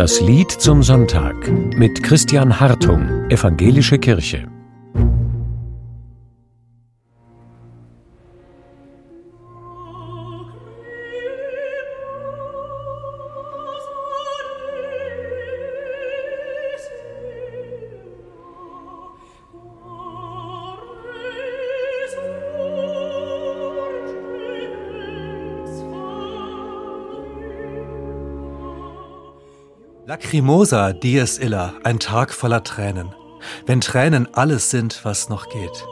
Das Lied zum Sonntag mit Christian Hartung, Evangelische Kirche. Lacrimosa dies illa, ein Tag voller Tränen. Wenn Tränen alles sind, was noch geht.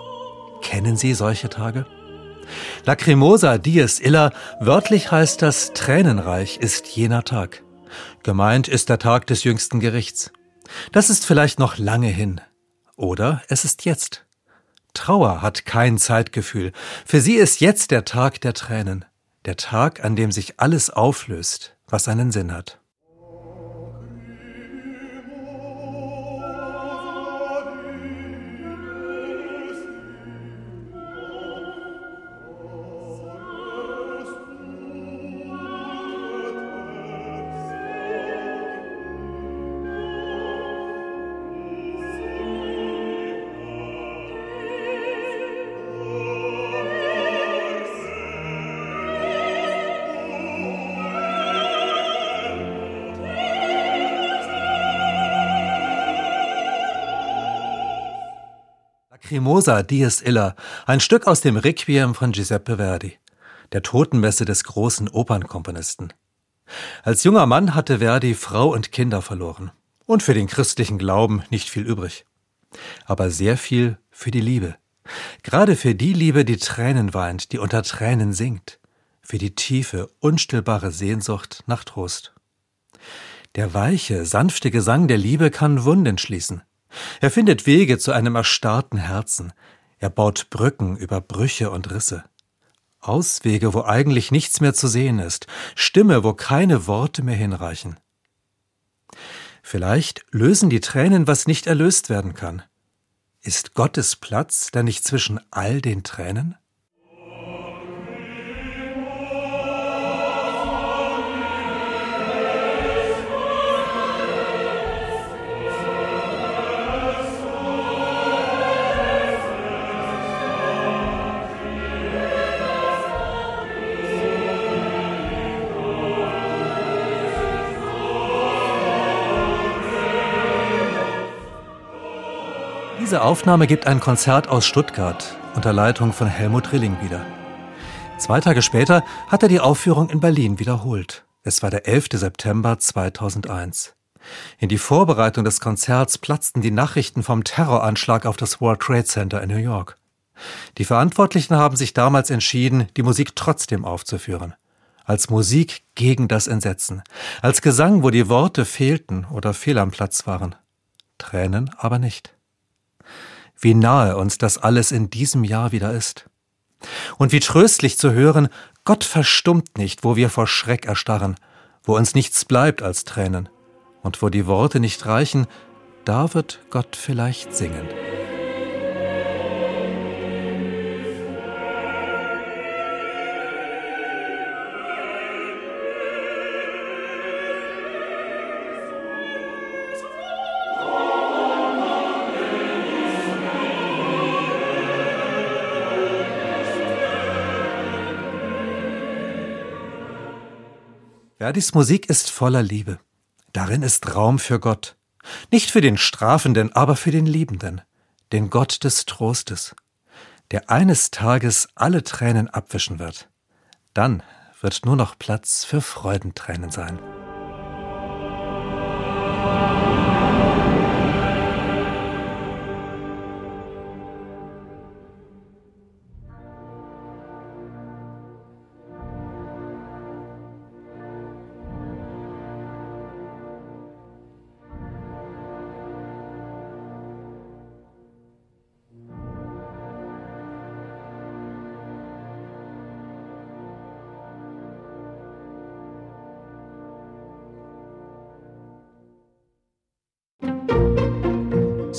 Kennen Sie solche Tage? Lacrimosa dies illa, wörtlich heißt das Tränenreich ist jener Tag. Gemeint ist der Tag des jüngsten Gerichts. Das ist vielleicht noch lange hin. Oder es ist jetzt. Trauer hat kein Zeitgefühl. Für sie ist jetzt der Tag der Tränen. Der Tag, an dem sich alles auflöst, was einen Sinn hat. Lacrimosa dies illa, ein Stück aus dem Requiem von Giuseppe Verdi, der Totenmesse des großen Opernkomponisten. Als junger Mann hatte Verdi Frau und Kinder verloren und für den christlichen Glauben nicht viel übrig. Aber sehr viel für die Liebe. Gerade für die Liebe, die Tränen weint, die unter Tränen singt, für die tiefe, unstillbare Sehnsucht nach Trost. Der weiche, sanfte Gesang der Liebe kann Wunden schließen. Er findet Wege zu einem erstarrten Herzen. Er baut Brücken über Brüche und Risse. Auswege, wo eigentlich nichts mehr zu sehen ist, Stimme, wo keine Worte mehr hinreichen. Vielleicht lösen die Tränen, was nicht erlöst werden kann. Ist Gottes Platz da nicht zwischen all den Tränen? Diese Aufnahme gibt ein Konzert aus Stuttgart unter Leitung von Helmut Rilling wieder. Zwei Tage später hat er die Aufführung in Berlin wiederholt. Es war der 11. September 2001. In die Vorbereitung des Konzerts platzten die Nachrichten vom Terroranschlag auf das World Trade Center in New York. Die Verantwortlichen haben sich damals entschieden, die Musik trotzdem aufzuführen. Als Musik gegen das Entsetzen. Als Gesang, wo die Worte fehlten oder fehl am Platz waren. Tränen aber nicht wie nahe uns das alles in diesem Jahr wieder ist. Und wie tröstlich zu hören, Gott verstummt nicht, wo wir vor Schreck erstarren, wo uns nichts bleibt als Tränen, und wo die Worte nicht reichen, da wird Gott vielleicht singen. Verdis Musik ist voller Liebe. Darin ist Raum für Gott. Nicht für den Strafenden, aber für den Liebenden, den Gott des Trostes, der eines Tages alle Tränen abwischen wird. Dann wird nur noch Platz für Freudentränen sein.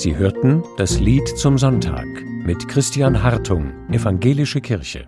Sie hörten das Lied zum Sonntag mit Christian Hartung, Evangelische Kirche.